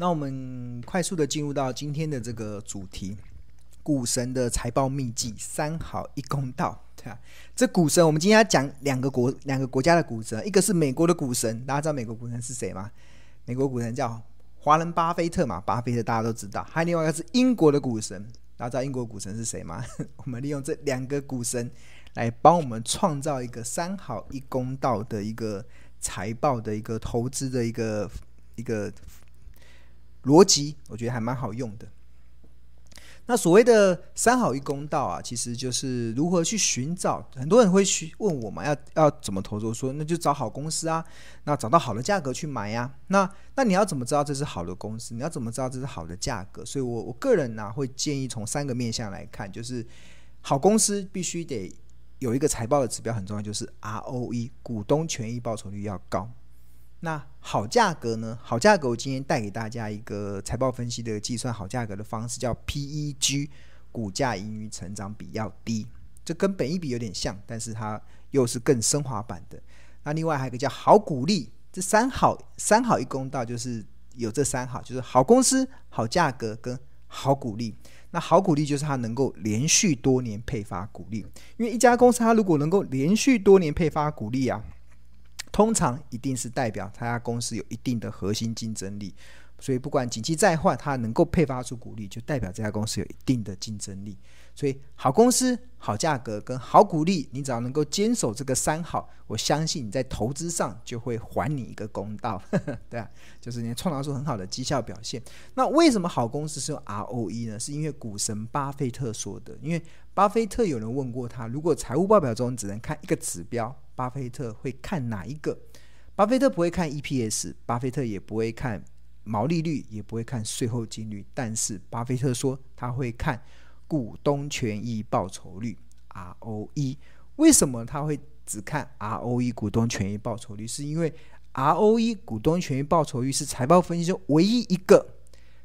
那我们快速的进入到今天的这个主题，股神的财报秘籍，三好一公道。对啊，这股神，我们今天要讲两个国两个国家的股神，一个是美国的股神，大家知道美国股神是谁吗？美国股神叫华伦巴菲特嘛，巴菲特大家都知道。还有另外一个是英国的股神，大家知道英国股神是谁吗？我们利用这两个股神来帮我们创造一个三好一公道的一个财报的一个投资的一个一个。逻辑我觉得还蛮好用的。那所谓的三好一公道啊，其实就是如何去寻找。很多人会去问我嘛，要要怎么投资？我说那就找好公司啊，那找到好的价格去买呀、那那你要怎么知道这是好的公司？你要怎么知道这是好的价格？所以我我个人呢、会建议从三个面向来看，就是好公司必须得有一个财报的指标很重要，就是 ROE 股东权益报酬率要高。那好价格呢？好价格，我今天带给大家一个财报分析的计算好价格的方式，叫 PEG，股价盈余成长比要低，这跟本一比有点像，但是它又是更升华版的。那另外还有一个叫好股利，这三好三好一公道，就是有这三好，就是好公司、好价格跟好股利。那好股利就是它能够连续多年配发股利，因为一家公司它如果能够连续多年配发股利啊。通常一定是代表他家公司有一定的核心竞争力，所以不管景气再坏，它能够配发出股利，就代表这家公司有一定的竞争力。所以好公司、好价格跟好股利，你只要能够坚守这个三好，我相信你在投资上就会还你一个公道，对啊，就是你创造出很好的绩效表现。那为什么好公司是用 ROE 呢？是因为股神巴菲特说的。因为巴菲特有人问过他，如果财务报表中只能看一个指标。巴菲特会看哪一个？巴菲特不会看 EPS，巴菲特也不会看毛利率，也不会看税后净率。但是巴菲特说他会看股东权益报酬率 （ROE）。为什么他会只看 ROE 股东权益报酬率？是因为 ROE 股东权益报酬率是财报分析中唯一一个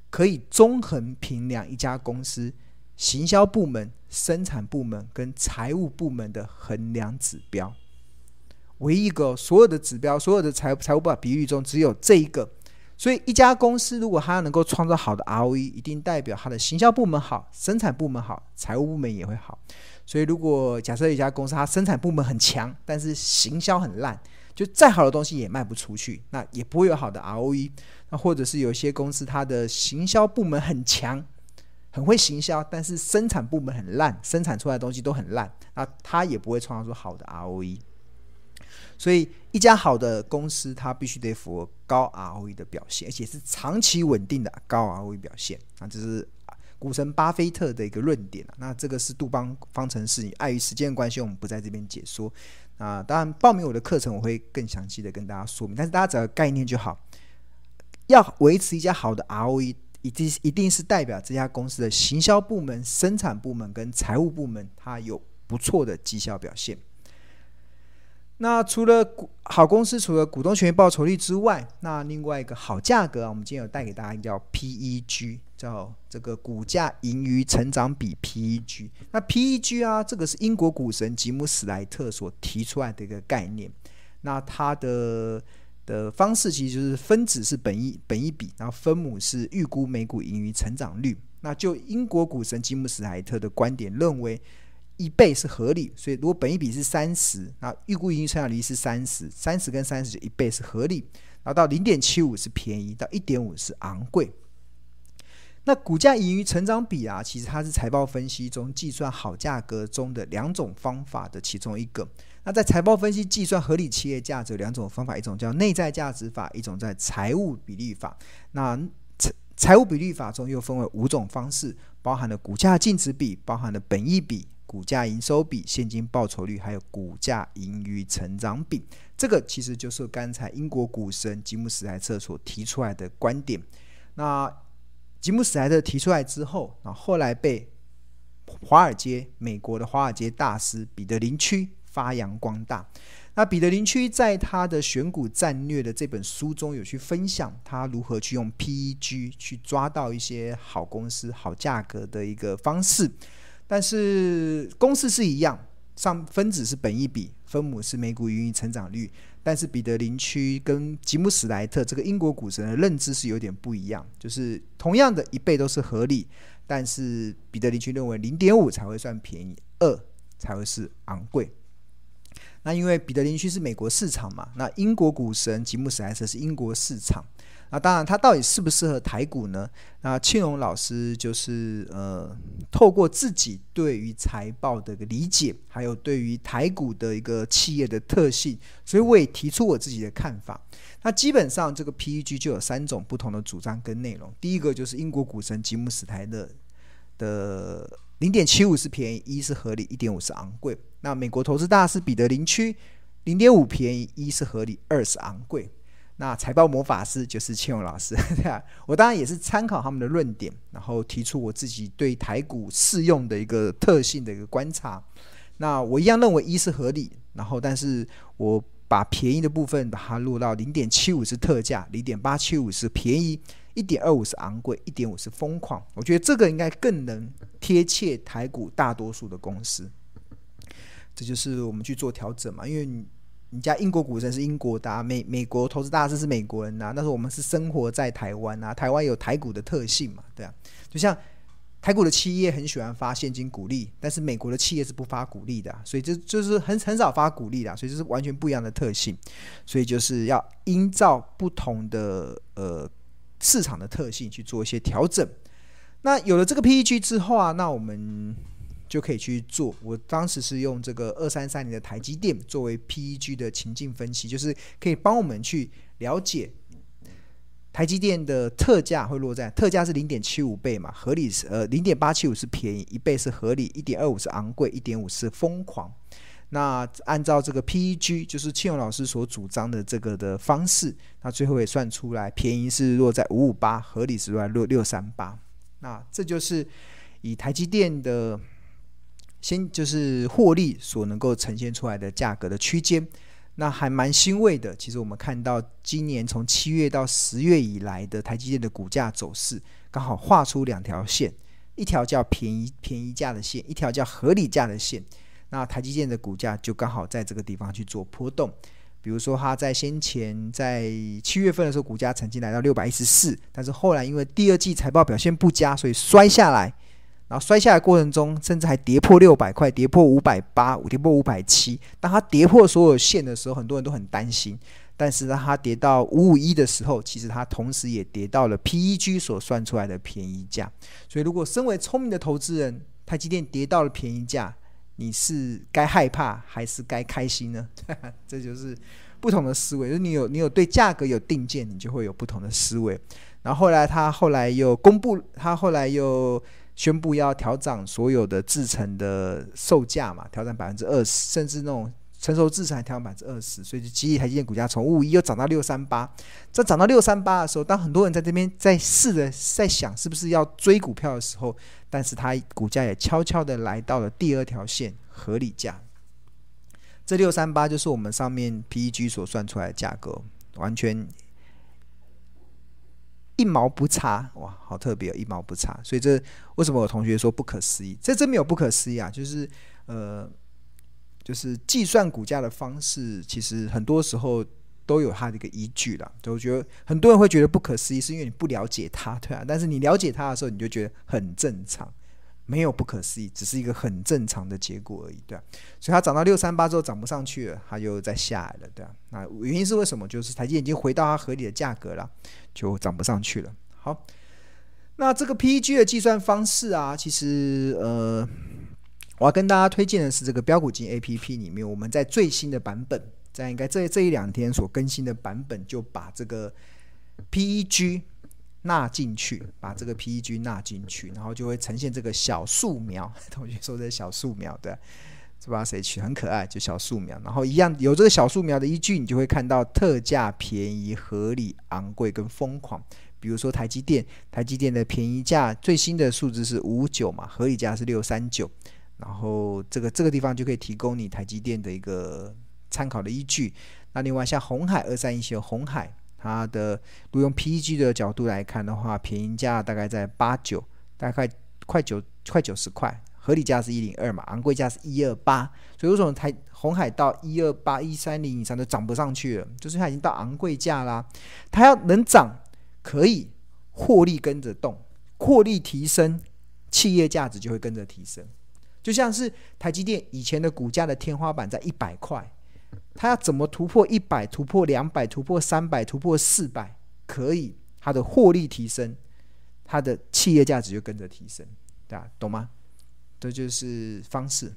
可以综合评量一家公司行销部门、生产部门跟财务部门的衡量指标。唯一一个所有的指标，所有的财财务报表比率中只有这一个，所以一家公司如果它能够创造好的 ROE，一定代表它的行销部门好，生产部门好，财务部门也会好。所以如果假设一家公司它生产部门很强，但是行销很烂，就再好的东西也卖不出去，那也不会有好的 ROE。那或者是有些公司它的行销部门很强，很会行销，但是生产部门很烂，生产出来的东西都很烂，那它也不会创造出好的 ROE。所以，一家好的公司，它必须得符合高 ROE 的表现，而且是长期稳定的高 ROE 表现。啊，这是股神巴菲特的一个论点。那这个是杜邦方程式，碍于时间关系，我们不在这边解说。啊，当然，报名我的课程，我会更详细的跟大家说明。但是大家只要概念就好，要维持一家好的 ROE，一定一定是代表这家公司的行销部门、生产部门跟财务部门，它有不错的绩效表现。那除了股好公司，除了股东权益报酬率之外，那另外一个好价格啊，我们今天有带给大家叫 PEG，叫这个股价盈余成长比 PEG。那 PEG 啊，这个是英国股神吉姆史莱特所提出来的一个概念。那它的的方式其实就是分子是本一本一比，然后分母是预估每股盈余成长率。那就英国股神吉姆史莱特的观点认为。一倍是合理，所以如果本益比是三十，那预估盈余成长率是三十，三十跟三十就一倍是合理，然后到零点七五是便宜，到一点五是昂贵。那股价盈余成长比啊，其实它是财报分析中计算好价格中的两种方法的其中一个。那在财报分析计算合理企业价值有两种方法，一种叫内在价值法，一种在财务比率法。那财财务比率法中又分为五种方式，包含了股价净值比，包含了本益比。股价营收比、现金报酬率，还有股价盈余成长比，这个其实就是刚才英国股神吉姆史莱特所提出来的观点。那吉姆史莱特提出来之后，那后来被华尔街、美国的华尔街大师彼得林区发扬光大。那彼得林区在他的选股战略的这本书中有去分享他如何去用 PEG 去抓到一些好公司、好价格的一个方式。但是公式是一样，上分子是本一比，分母是每股盈余成长率，但是彼得林区跟吉姆史莱特这个英国股神的认知是有点不一样，就是同样的一倍都是合理，但是彼得林区认为零点五才会算便宜，二才会是昂贵。那因为彼得林区是美国市场嘛，那英国股神吉姆史莱特是英国市场。那当然，它到底适不适合台股呢？那庆荣老师就是呃，透过自己对于财报的一个理解，还有对于台股的一个企业的特性，所以我也提出我自己的看法。那基本上这个 PEG 就有三种不同的主张跟内容。第一个就是英国股神吉姆史莱特的零点七五是便宜，一是合理，一点五是昂贵。那美国投资大师彼得林区零点五便宜，一是合理，二是昂贵。那财报魔法师就是庆荣老师，对啊，我当然也是参考他们的论点，然后提出我自己对台股适用的一个特性的一个观察。那我一样认为一是合理，然后但是我把便宜的部分把它落到零点七五是特价，零点八七五是便宜，一点二五是昂贵，一点五是疯狂。我觉得这个应该更能贴切台股大多数的公司。这就是我们去做调整嘛，因为。你家英国股神是英国的，美美国投资大师是美国人呐，啊，但是我们是生活在台湾啊，台湾有台股的特性嘛，对啊，就像台股的企业很喜欢发现金股利，但是美国的企业是不发股利的，所以这就是很很少发股利的，所以这是完全不一样的特性，所以就是要依照不同的呃市场的特性去做一些调整。那有了这个 PEG 之后啊，那我们。就可以去做。我当时是用这个二三三零的台积电作为 PEG 的情境分析，就是可以帮我们去了解台积电的特价会落在特价是零点七五倍嘛，合理是呃零点八七五是便宜，一倍是合理，一点二五是昂贵，一点五是疯狂。那按照这个 PEG，就是庆荣老师所主张的这个的方式，那最后也算出来，便宜是落在五五八，合理是落在六六三八。那这就是以台积电的。先就是获利所能够呈现出来的价格的区间，那还蛮欣慰的。其实我们看到今年从七月到十月以来的台积电的股价走势，刚好画出两条线，一条叫便宜便宜价的线，一条叫合理价的线。那台积电的股价就刚好在这个地方去做波动。比如说，它在先前在七月份的时候，股价曾经来到六百一十四，但是后来因为第二季财报表现不佳，所以摔下来。然后摔下来过程中，甚至还跌破六百块，跌破五百八，跌破五百七。当它跌破所有线的时候，很多人都很担心。但是当它跌到五五一的时候，其实它同时也跌到了 PEG 所算出来的便宜价。所以，如果身为聪明的投资人，台积电跌到了便宜价，你是该害怕还是该开心呢？这就是不同的思维。就是你有你有对价格有定见，你就会有不同的思维。然后后来他后来又公布，他后来又。宣布要调涨所有的制成的售价嘛，调涨百分之二十，甚至那种成熟制程还调百分之二十，所以就激励台积电股价从五五一又涨到六三八。在涨到六三八的时候，当很多人在这边在试着在想是不是要追股票的时候，但是它股价也悄悄的来到了第二条线合理价。这六三八就是我们上面 PEG 所算出来的价格，完全。一毛不差，哇，好特别，一毛不差。所以这为什么我同学说不可思议？这真没有不可思议啊，就是呃，就是计算股价的方式，其实很多时候都有它的一个依据啦。就我觉得很多人会觉得不可思议，是因为你不了解它，对啊。但是你了解它的时候，你就觉得很正常。没有不可思议，只是一个很正常的结果而已，对啊。所以它涨到六三八之后涨不上去了，它又再下来了，对啊。那原因是为什么？就是台积电已经回到它合理的价格了，就涨不上去了。好，那这个 PEG 的计算方式啊，其实呃，我要跟大家推荐的是这个标股金 APP 里面，我们在最新的版本，在应该这这一两天所更新的版本，就把这个 PEG。纳进去，把这个 PEG 纳进去，然后就会呈现这个小树苗。同学说这小树苗，对，不知道谁取，很可爱，就小树苗。然后一样有这个小树苗的依据，你就会看到特价、便宜、合理、昂贵跟疯狂。比如说台积电，台积电的便宜价最新的数字是五九嘛，合理价是六三九。然后这个这个地方就可以提供你台积电的一个参考的依据。那另外像红海二三一七，鸿海。它的如果用 PEG 的角度来看的话，便宜价大概在八九，大概快九快九十块，合理价是一零二嘛，昂贵价是一二八，所以为什么台红海到一二八一三零以上都涨不上去了？就是它已经到昂贵价啦，它要能涨，可以获利跟着动，获利提升，企业价值就会跟着提升。就像是台积电以前的股价的天花板在一百块，它要怎么突破一百，突破两百，突破三百，突破四百，可以，它的获利提升，它的企业价值就跟着提升，大家懂吗？这就是方式。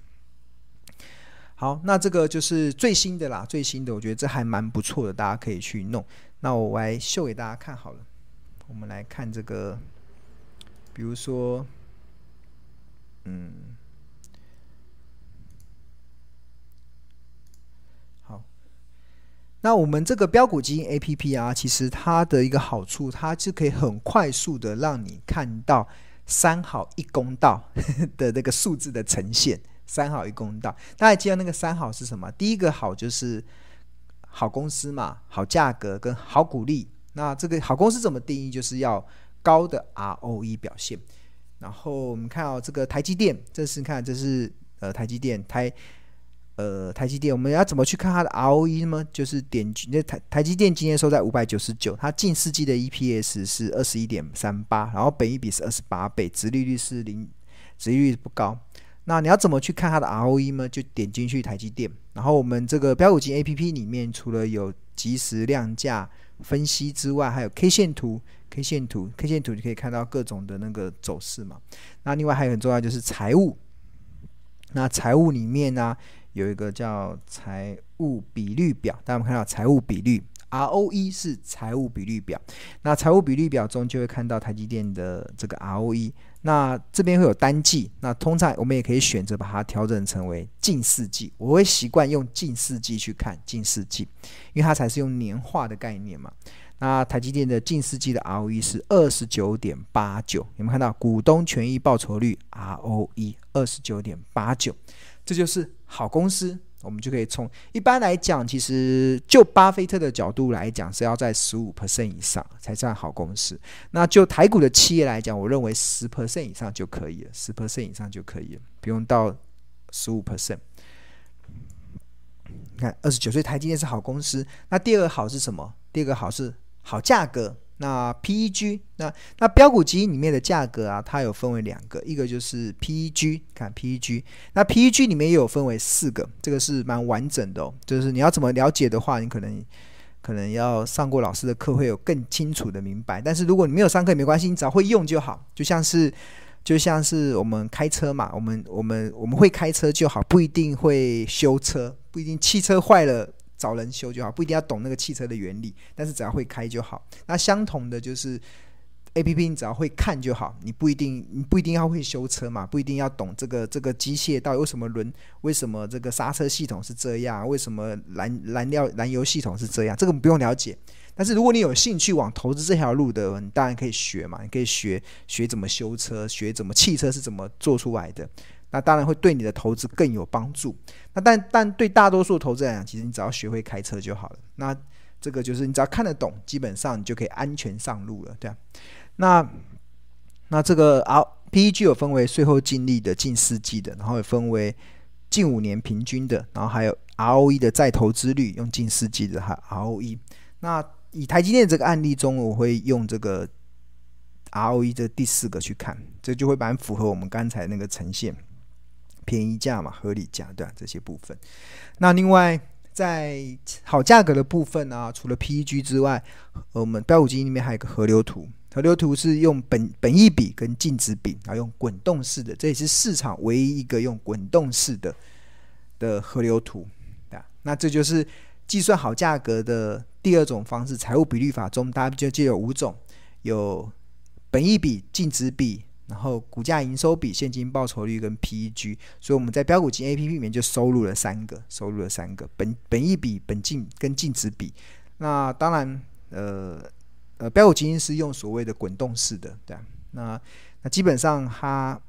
好，那这个就是最新的啦，最新的，我觉得这还蛮不错的，大家可以去弄。那我来秀给大家看好了，我们来看这个，比如说，嗯。那我们这个标股基金 APP 啊，其实它的一个好处，它是可以很快速的让你看到三好一公道 的那个数字的呈现。三好一公道，大家记得那个三好是什么？第一个好就是好公司嘛，好价格跟好股利。那这个好公司怎么定义？就是要高的 ROE 表现。然后我们看到这个台积电，这是看这是呃台积电台。呃，台积电我们要怎么去看它的 ROE 呢？就是点那台台积电今天收在五百九十九，它近四季的 EPS 是二十一点三八，然后本益比是二十八倍，殖利率是零，殖利率不高。那你要怎么去看它的 ROE 呢？就点进去台积电，然后我们这个标股金 APP 里面除了有即时量价分析之外，还有 K 线图、K 线图、K 线图，你可以看到各种的那个走势嘛。那另外还有很重要就是财务，那财务里面呢、有一个叫财务比率表，大家看到财务比率 ROE 是财务比率表。那财务比率表中就会看到台积电的这个 ROE。那这边会有单季，那通常我们也可以选择把它调整成为近四季。我会习惯用近四季去看近四季，因为它才是用年化的概念嘛。那台积电的近四季的 ROE 是二十九点八九，有没有看到股东权益报酬率 ROE 二十九点八九？这就是好公司，我们就可以从一般来讲，其实就巴菲特的角度来讲，是要在十五 percent 以上才算好公司。那就台股的企业来讲，我认为十 percent 以上就可以了，十 percent 以上就可以了，不用到十五 percent。你看，二十九岁台积电是好公司。那第二个好是什么？第二个好是好价格。那 PEG，那那标股基金里面的价格啊，它有分为两个，一个就是 PEG，看 PEG，那 PEG 里面也有分为四个，这个是蛮完整的哦。就是你要怎么了解的话，你可能可能要上过老师的课，会有更清楚的明白。但是如果你没有上课也没关系，你只要会用就好。就像是就像是我们开车嘛，我们我们我们会开车就好，不一定会修车，不一定汽车坏了。找人修就好，不一定要懂那个汽车的原理，但是只要会开就好。那相同的就是，APP 你只要会看就好，你不一定你不一定要会修车嘛，不一定要懂这个这个机械到底为什么轮，为什么这个刹车系统是这样，为什么燃燃料燃油系统是这样，这个不用了解。但是如果你有兴趣往投资这条路的，你当然可以学嘛，你可以学学怎么修车，学怎么汽车是怎么做出来的。那当然会对你的投资更有帮助。那但但对大多数投资来讲，其实你只要学会开车就好了。那这个就是你只要看得懂，基本上你就可以安全上路了，对啊。那那这个 R PEG 有分为税后净利的近四季的，然后也分为近五年平均的，然后还有 ROE 的再投资率，用近四季的还 ROE。那以台积电这个案例中，我会用这个 ROE 的第四个去看，这就会蛮符合我们刚才那个呈现。便宜价嘛，合理价，对啊，这些部分。那另外在好价格的部分呢、除了 PEG 之外，我们标普基金里面还有一个河流图。河流图是用本本益比跟净值比，然后用滚动式的，这也是市场唯一一个用滚动式的的河流图。对啊，那这就是计算好价格的第二种方式。财务比率法中，大家就就有五种，有本益比、净值比。然后股价营收比、现金报酬率跟 PEG，所以我们在标股金 APP 里面就收录了三个，收录了三个本本益比、本净跟净值比。那当然，呃呃，标股金是用所谓的滚动式的，对啊。那那基本上它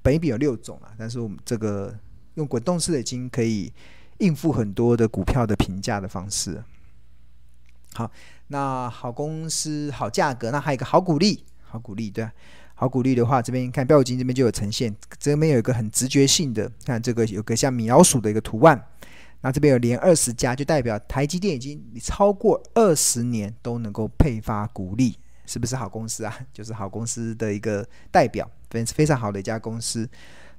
本益比有六种啊，但是我们这个用滚动式的已经可以应付很多的股票的评价的方式。好，那好公司、好价格，那还有一个好股利，好股利，对啊。好股利的话，这边看标股金这边就有呈现，这边有一个很直觉性的，看这个有个像米老鼠的一个图案。那这边有连二十家，就代表台积电已经超过二十年都能够配发股利，是不是好公司啊？就是好公司的一个代表，非非常好的一家公司。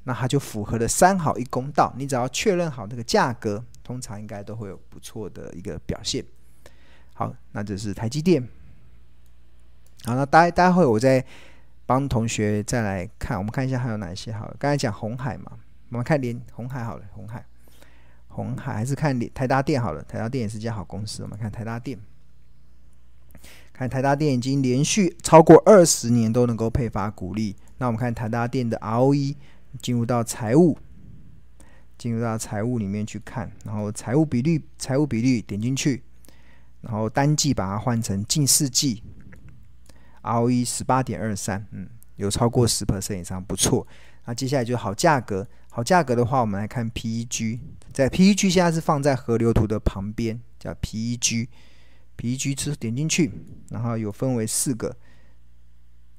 那它就符合了三好一公道，你只要确认好那个价格，通常应该都会有不错的一个表现。好，那这是台积电。好，那待待会我再帮同学再来看，我们看一下还有哪些好了。刚才讲红海嘛，我们看连红海好了，红海。红海还是看台达电好了，台达电也是家好公司。我们看台达电，看台达电已经连续超过二十年都能够配发股利。那我们看台达电的 ROE 进入到财务，进入到财务里面去看，然后财务比率，财务比率点进去，然后单季把它换成近四季，ROE 十八点二三，嗯，有超过十 percent 以上，不错。那接下来就是好价格，好价格的话，我们来看 PEG，在 PEG 现在是放在河流图的旁边，叫 PEG，PEG 是点进去，然后有分为四个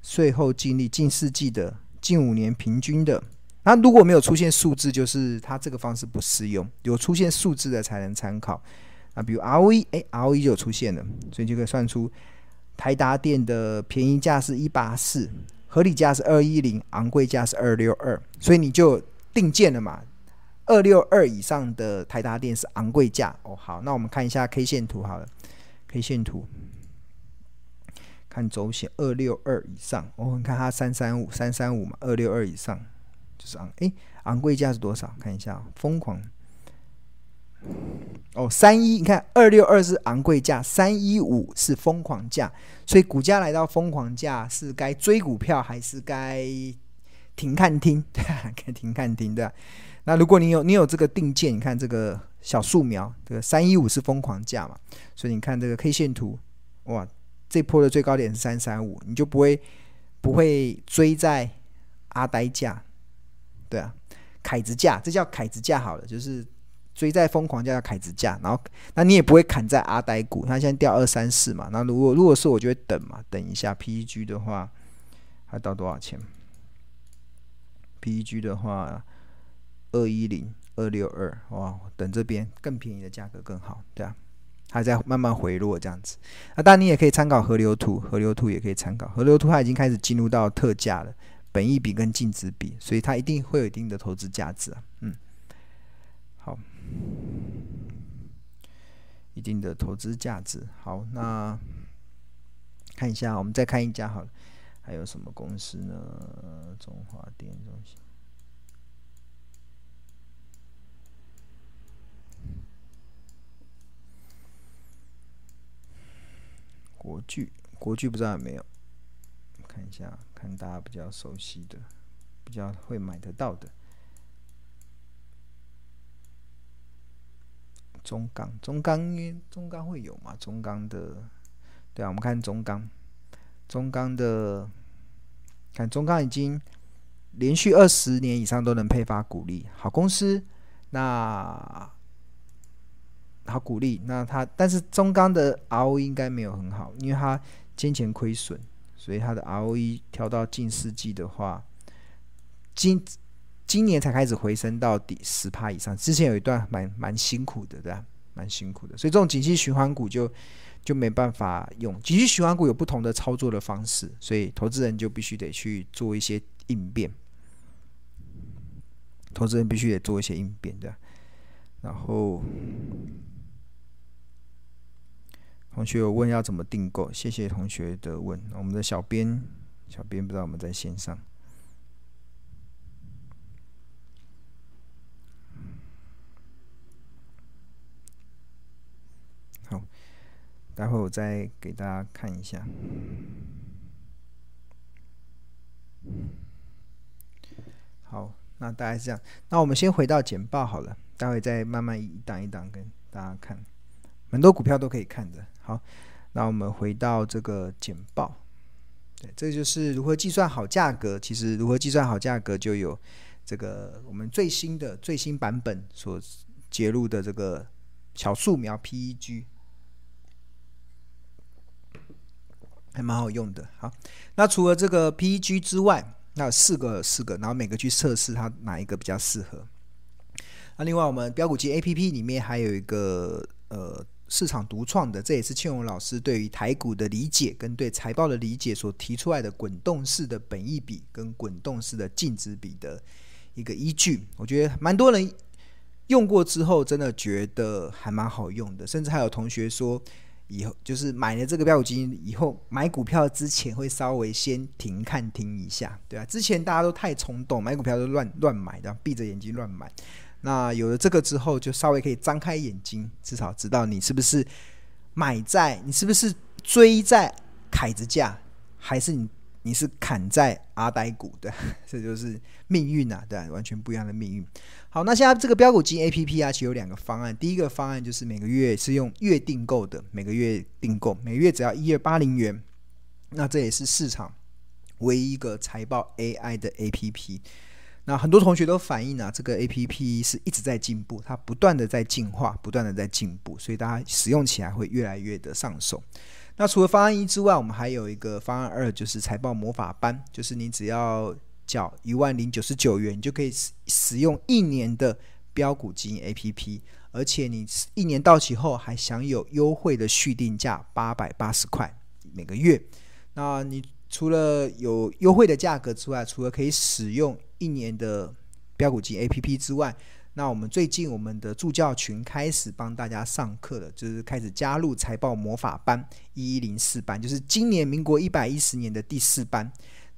税后净利近四季的、近五年平均的。那如果没有出现数字，就是它这个方式不适用，有出现数字的才能参考。啊，比如 ROE，哎，ROE 就出现了，所以就可以算出台达电的便宜价是一八四。合理价是二一零，昂贵价是二六二，所以你就定件了嘛。二六二以上的台达电是昂贵价哦。好，那我们看一下 K 线图好了，K 线图看周线二六二以上，哦、们看它三三五三三五嘛，二六二以上就是昂诶，昂贵价是多少？看一下疯狂。哦，三一，你看二六二是昂贵价，三一五是疯狂价，所以股价来到疯狂价，是该追股票还是该停看听？对，该停看听对。那如果你有你有这个定见，你看这个小树苗，这个三一五是疯狂价嘛，所以你看这个 K 线图，哇，这波的最高点是三三五，你就不会不会追在阿呆价，对啊，凯子价，这叫凯子价好了，就是。追在疯狂价叫凯子价，然后那你也不会砍在阿呆股，它现在掉二三四嘛。那如果如果是我就会等嘛，等一下 PEG 的话还到多少钱？PEG 的话二一零二六二哇，等这边更便宜的价格更好，对啊，还在慢慢回落这样子。那当然你也可以参考河流图，河流图也可以参考河流图，它已经开始进入到特价了，本益比跟净值比，所以它一定会有一定的投资价值啊，嗯。一定的投资价值。好，那看一下，我们再看一家好了，还有什么公司呢？中华电中心、国巨，国巨不知道有没有？看一下，看大家比较熟悉的，比较会买得到的。中钢，中钢因中钢会有嘛？中钢的，对啊，我们看中钢，中钢的，看中钢已经连续二十年以上都能配发股利，好公司，那好股利，那它但是中钢的 ROE 应该没有很好，因为它先前亏损，所以它的 ROE 调到近四季的话，今。今年才开始回升到底十趴以上，之前有一段蛮蛮辛苦的，对吧？蛮辛苦的，所以这种景气循环股就就没办法用。景气循环股有不同的操作的方式，所以投资人就必须得去做一些应变。投资人必须得做一些应变的。然后同学有问要怎么订购，谢谢同学的问。我们的小编小编不知道我们在线上。待会我再给大家看一下。好，那大概是这样。那我们先回到简报好了，待会再慢慢一档一档跟大家看。很多股票都可以看的。好，那我们回到这个简报。对，这就是如何计算好价格。其实如何计算好价格，就有这个我们最新的最新版本所揭露的这个小树苗 PEG。还蛮好用的。好，那除了这个 PEG 之外，那四个四个，然后每个去测试它哪一个比较适合。那另外我们标股机 APP 里面还有一个呃市场独创的，这也是庆荣老师对于台股的理解跟对财报的理解所提出来的滚动式的本益比跟滚动式的净值比的一个依据。我觉得蛮多人用过之后，真的觉得还蛮好用的，甚至还有同学说。以后就是买了这个标股基金以后，买股票之前会稍微先停看停一下，对啊，之前大家都太冲动，买股票都乱乱买的，闭着眼睛乱买。那有了这个之后，就稍微可以张开眼睛，至少知道你是不是买在，你是不是追在凯子价，还是你。你是砍在阿呆股的，这就是命运啊，对，完全不一样的命运。好，那现在这个标股金 A P P 啊，其实有两个方案。第一个方案就是每个月是用月订购的，每个月订购，每月只要一二八零元。那这也是市场唯一一个财报 A I 的 A P P。那很多同学都反映啊，这个 A P P 是一直在进步，它不断的在进化，不断的在进步，所以大家使用起来会越来越的上手。那除了方案一之外，我们还有一个方案二，就是财报魔法班，就是你只要缴一万零九十九元，你就可以使使用一年的标股基 APP，而且你一年到期后还享有优惠的续订价八百八十块每个月。那你除了有优惠的价格之外，除了可以使用一年的标股基 APP 之外，那我们最近我们的助教群开始帮大家上课了，就是开始加入财报魔法班一一零四班，就是今年民国一百一十年的第四班。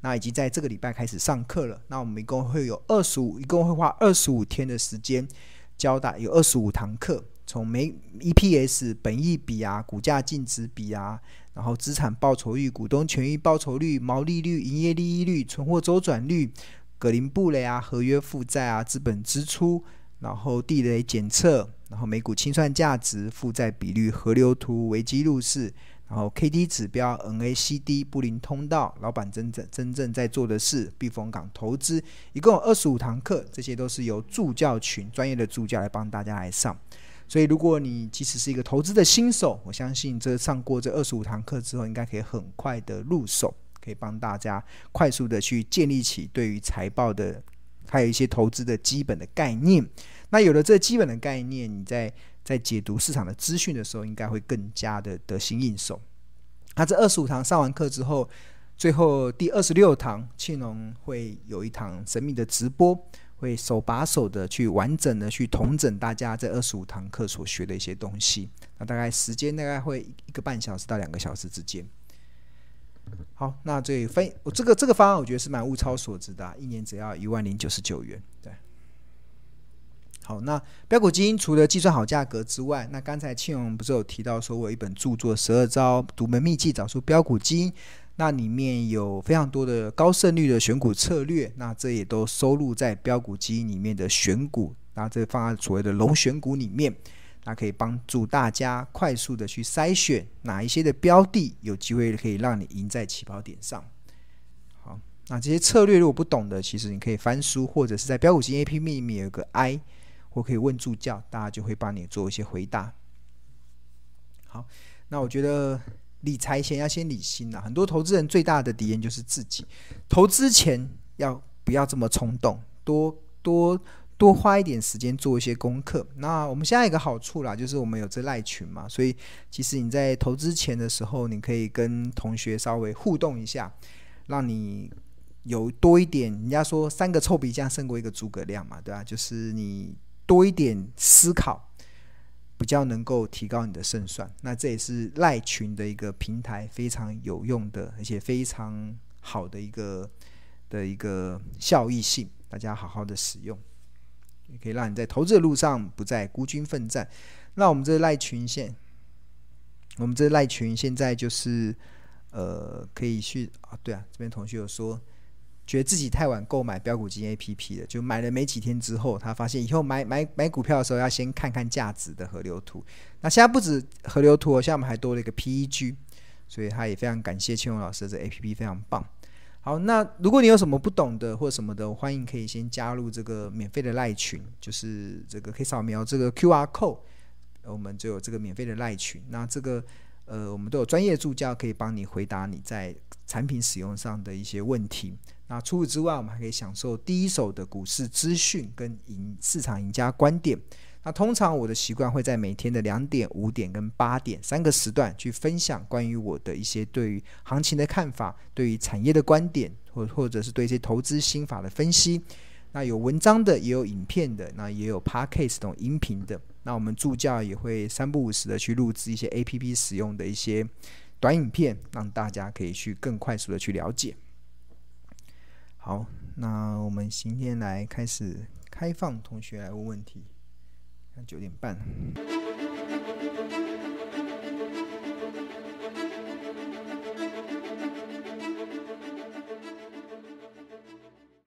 那已经在这个礼拜开始上课了。那我们一共会有二十五，一共会花二十五天的时间教大，有二十五堂课，从每 EPS、本益比啊、股价净值比啊，然后资产报酬率、股东权益报酬率、毛利率、营业利益率、存货周转率、格林布雷啊、合约负债啊、资本支出。然后地雷检测，然后每股清算价值、负债比率、河流图、危机入市，然后 K D 指标、N A C D、布林通道、老板真正真正在做的事、避风港投资，一共有二十五堂课，这些都是由助教群专业的助教来帮大家来上。所以，如果你即使是一个投资的新手，我相信这上过这二十五堂课之后，应该可以很快的入手，可以帮大家快速的去建立起对于财报的。还有一些投资的基本的概念，那有了这基本的概念，你在在解读市场的资讯的时候，应该会更加的得心应手。那这二十五堂上完课之后，最后第二十六堂，庆隆会有一堂神秘的直播，会手把手的去完整的去统整大家这二十五堂课所学的一些东西。那大概时间大概会一个半小时到两个小时之间。好，那这分我这个这个方案，我觉得是蛮物超所值的，一年只要一万零九十九元。对，好，那标股基金除了计算好价格之外，那刚才庆荣不是有提到说，我有一本著作《十二招独门秘技找出标股基金》，那里面有非常多的高胜率的选股策略，那这也都收录在标股基金里面的选股，那这放在所谓的龙选股里面。它可以帮助大家快速的去筛选哪一些的标的有机会可以让你赢在起跑点上。好，那这些策略如果不懂的，其实你可以翻书，或者是在标股基金 APP 里面有个 I，或可以问助教，大家就会帮你做一些回答。好，那我觉得理财前要先理心呐，很多投资人最大的敌人就是自己。投资前要不要这么冲动？多多。多花一点时间做一些功课。那我们现在一个好处啦，就是我们有这赖群嘛，所以其实你在投资前的时候，你可以跟同学稍微互动一下，让你有多一点。人家说三个臭皮匠胜过一个诸葛亮嘛，对吧？就是你多一点思考，比较能够提高你的胜算。那这也是赖群的一个平台，非常有用的，而且非常好的一个的一个效益性，大家好好的使用。也可以让你在投资的路上不再孤军奋战。那我们这赖群现，我们这赖群现在就是呃，可以去啊，对啊，这边同学有说，觉得自己太晚购买标股金 APP 了，就买了没几天之后，他发现以后买买买股票的时候要先看看价值的河流图。那现在不止河流图，现在我们还多了一个 PEG，所以他也非常感谢庆荣老师的这 APP 非常棒。好，那如果你有什么不懂的或什么的，欢迎可以先加入这个免费的赖群，就是这个可以扫描这个 QR code，我们就有这个免费的赖群。那这个呃，我们都有专业助教可以帮你回答你在产品使用上的一些问题。那除此之外，我们还可以享受第一手的股市资讯跟赢市场赢家观点。那通常我的习惯会在每天的两点、五点跟八点三个时段去分享关于我的一些对于行情的看法，对于产业的观点，或或者是对一些投资心法的分析。那有文章的，也有影片的，那也有 Podcast 这种音频的。那我们助教也会三不五时的去录制一些 APP 使用的一些短影片，让大家可以去更快速的去了解。好，那我们今天来开始开放同学来问问题。九点半。